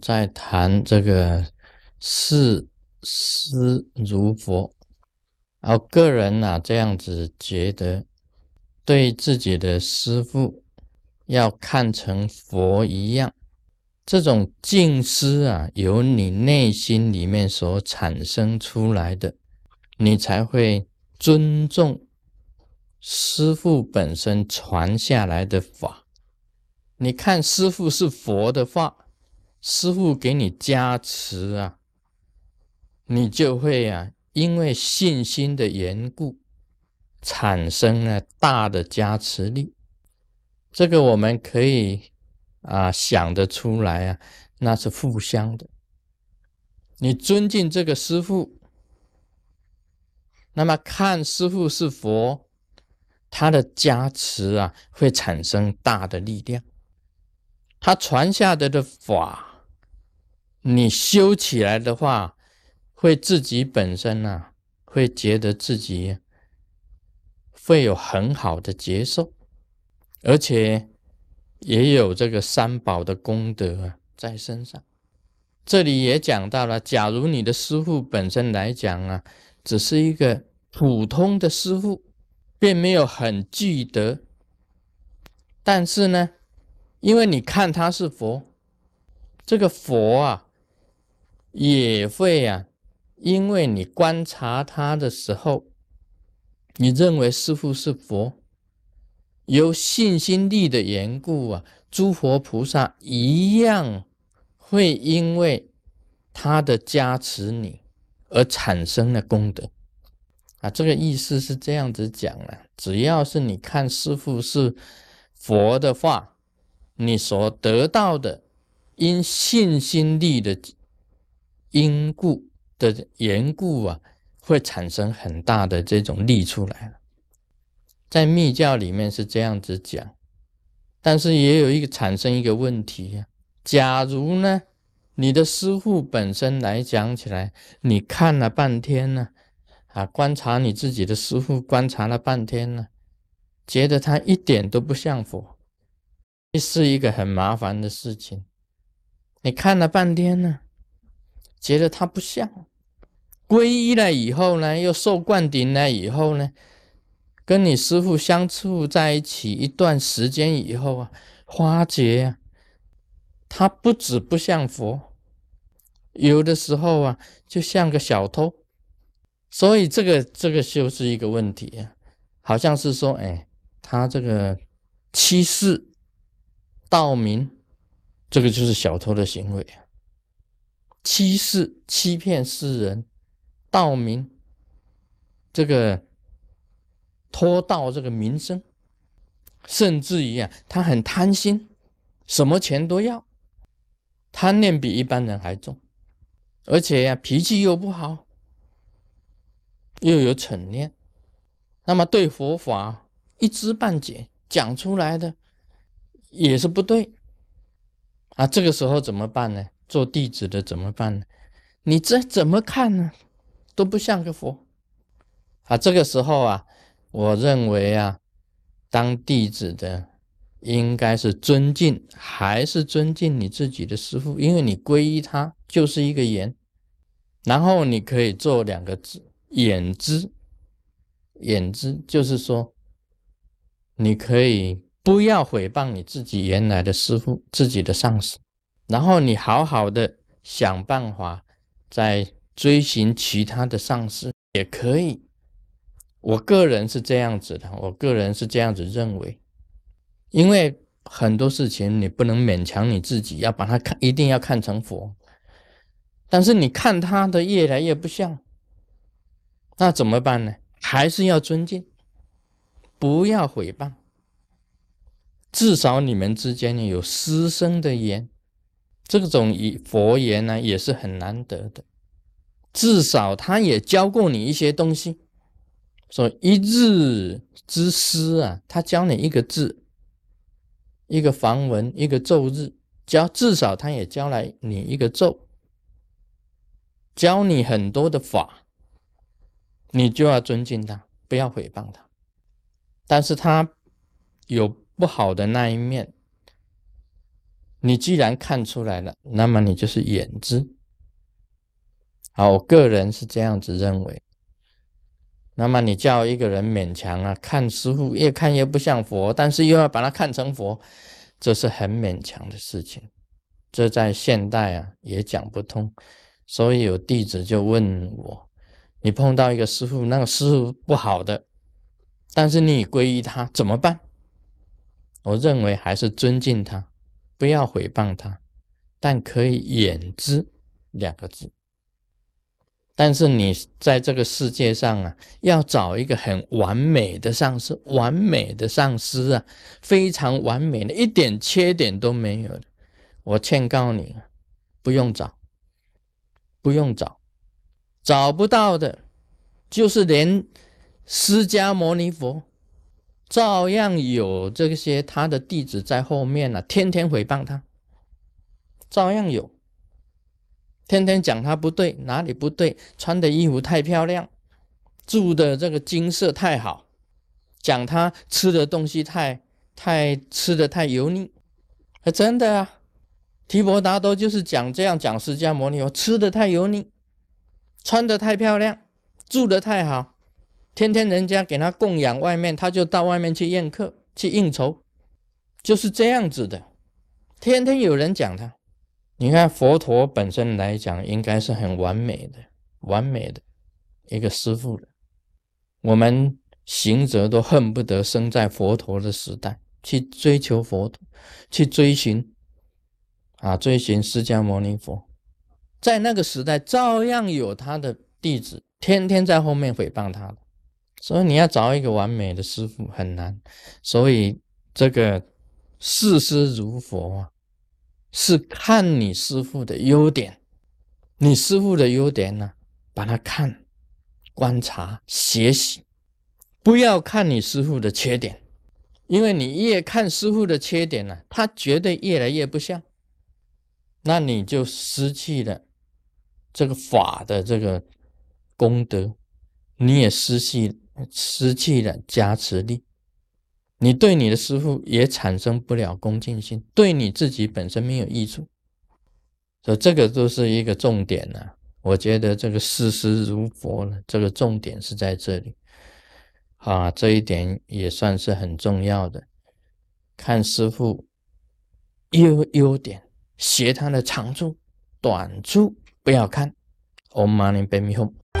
在谈这个视师如佛，然后个人呐这样子觉得，对自己的师父要看成佛一样，这种敬师啊，由你内心里面所产生出来的，你才会尊重师父本身传下来的法。你看师父是佛的话，师父给你加持啊，你就会啊，因为信心的缘故，产生了大的加持力。这个我们可以啊想得出来啊，那是互相的。你尊敬这个师父，那么看师父是佛，他的加持啊，会产生大的力量。他传下来的法，你修起来的话，会自己本身啊，会觉得自己会有很好的接受，而且也有这个三宝的功德在身上。这里也讲到了，假如你的师傅本身来讲啊，只是一个普通的师傅，并没有很具德，但是呢。因为你看他是佛，这个佛啊，也会啊，因为你观察他的时候，你认为师父是佛，有信心力的缘故啊，诸佛菩萨一样会因为他的加持你而产生了功德啊。这个意思是这样子讲啊，只要是你看师父是佛的话。你所得到的，因信心力的因故的缘故啊，会产生很大的这种力出来。在密教里面是这样子讲，但是也有一个产生一个问题呀。假如呢，你的师傅本身来讲起来，你看了半天呢，啊，观察你自己的师傅，观察了半天呢，觉得他一点都不像佛。这是一个很麻烦的事情。你看了半天呢，觉得他不像。皈依了以后呢，又受灌顶了以后呢，跟你师傅相处在一起一段时间以后啊，发觉他不止不像佛，有的时候啊，就像个小偷。所以这个这个就是一个问题啊，好像是说，哎，他这个欺世。盗名，这个就是小偷的行为！欺世、欺骗世人，盗名，这个拖盗这个名声，甚至于啊，他很贪心，什么钱都要，贪念比一般人还重，而且呀，脾气又不好，又有嗔念，那么对佛法一知半解，讲出来的。也是不对啊！这个时候怎么办呢？做弟子的怎么办呢？你这怎么看呢？都不像个佛啊！这个时候啊，我认为啊，当弟子的应该是尊敬，还是尊敬你自己的师父？因为你皈依他就是一个言，然后你可以做两个字：眼之。眼之就是说，你可以。不要诽谤你自己原来的师傅、自己的上司，然后你好好的想办法再追寻其他的上司也可以。我个人是这样子的，我个人是这样子认为，因为很多事情你不能勉强你自己要把它看，一定要看成佛，但是你看他的越来越不像，那怎么办呢？还是要尊敬，不要诽谤。至少你们之间呢有师生的言，这种以佛言呢也是很难得的。至少他也教过你一些东西，说一日之师啊，他教你一个字，一个梵文，一个咒日，教至少他也教来你一个咒，教你很多的法，你就要尊敬他，不要诽谤他。但是他有。不好的那一面，你既然看出来了，那么你就是眼知。好，我个人是这样子认为。那么你叫一个人勉强啊，看师傅越看越不像佛，但是又要把它看成佛，这是很勉强的事情。这在现代啊也讲不通。所以有弟子就问我：你碰到一个师傅，那个师傅不好的，但是你皈依他怎么办？我认为还是尊敬他，不要诽谤他，但可以掩之两个字。但是你在这个世界上啊，要找一个很完美的上司，完美的上司啊，非常完美的，一点缺点都没有的。我劝告你，不用找，不用找，找不到的，就是连释迦牟尼佛，照样有这些他的弟子在后面呢，天天诽谤他，照样有。天天讲他不对，哪里不对？穿的衣服太漂亮，住的这个金色太好，讲他吃的东西太太吃的太油腻，还真的啊！提婆达多就是讲这样讲释迦牟尼，我吃的太油腻，穿的太漂亮，住的太好，天天人家给他供养，外面他就到外面去宴客去应酬，就是这样子的，天天有人讲他。你看佛陀本身来讲，应该是很完美的、完美的一个师傅了。我们行者都恨不得生在佛陀的时代，去追求佛陀，去追寻啊，追寻释迦牟尼佛。在那个时代，照样有他的弟子，天天在后面诽谤他。所以你要找一个完美的师傅很难。所以这个视师如佛啊。是看你师傅的优点，你师傅的优点呢，把它看、观察、学习，不要看你师傅的缺点，因为你越看师傅的缺点呢，他绝对越来越不像，那你就失去了这个法的这个功德，你也失去失去了加持力。你对你的师傅也产生不了恭敬心，对你自己本身没有益处，所以这个都是一个重点呢。我觉得这个视师如佛呢，这个重点是在这里啊，这一点也算是很重要的。看师傅优优点，学他的长处、短处，不要看。Om Mani Padme Hum。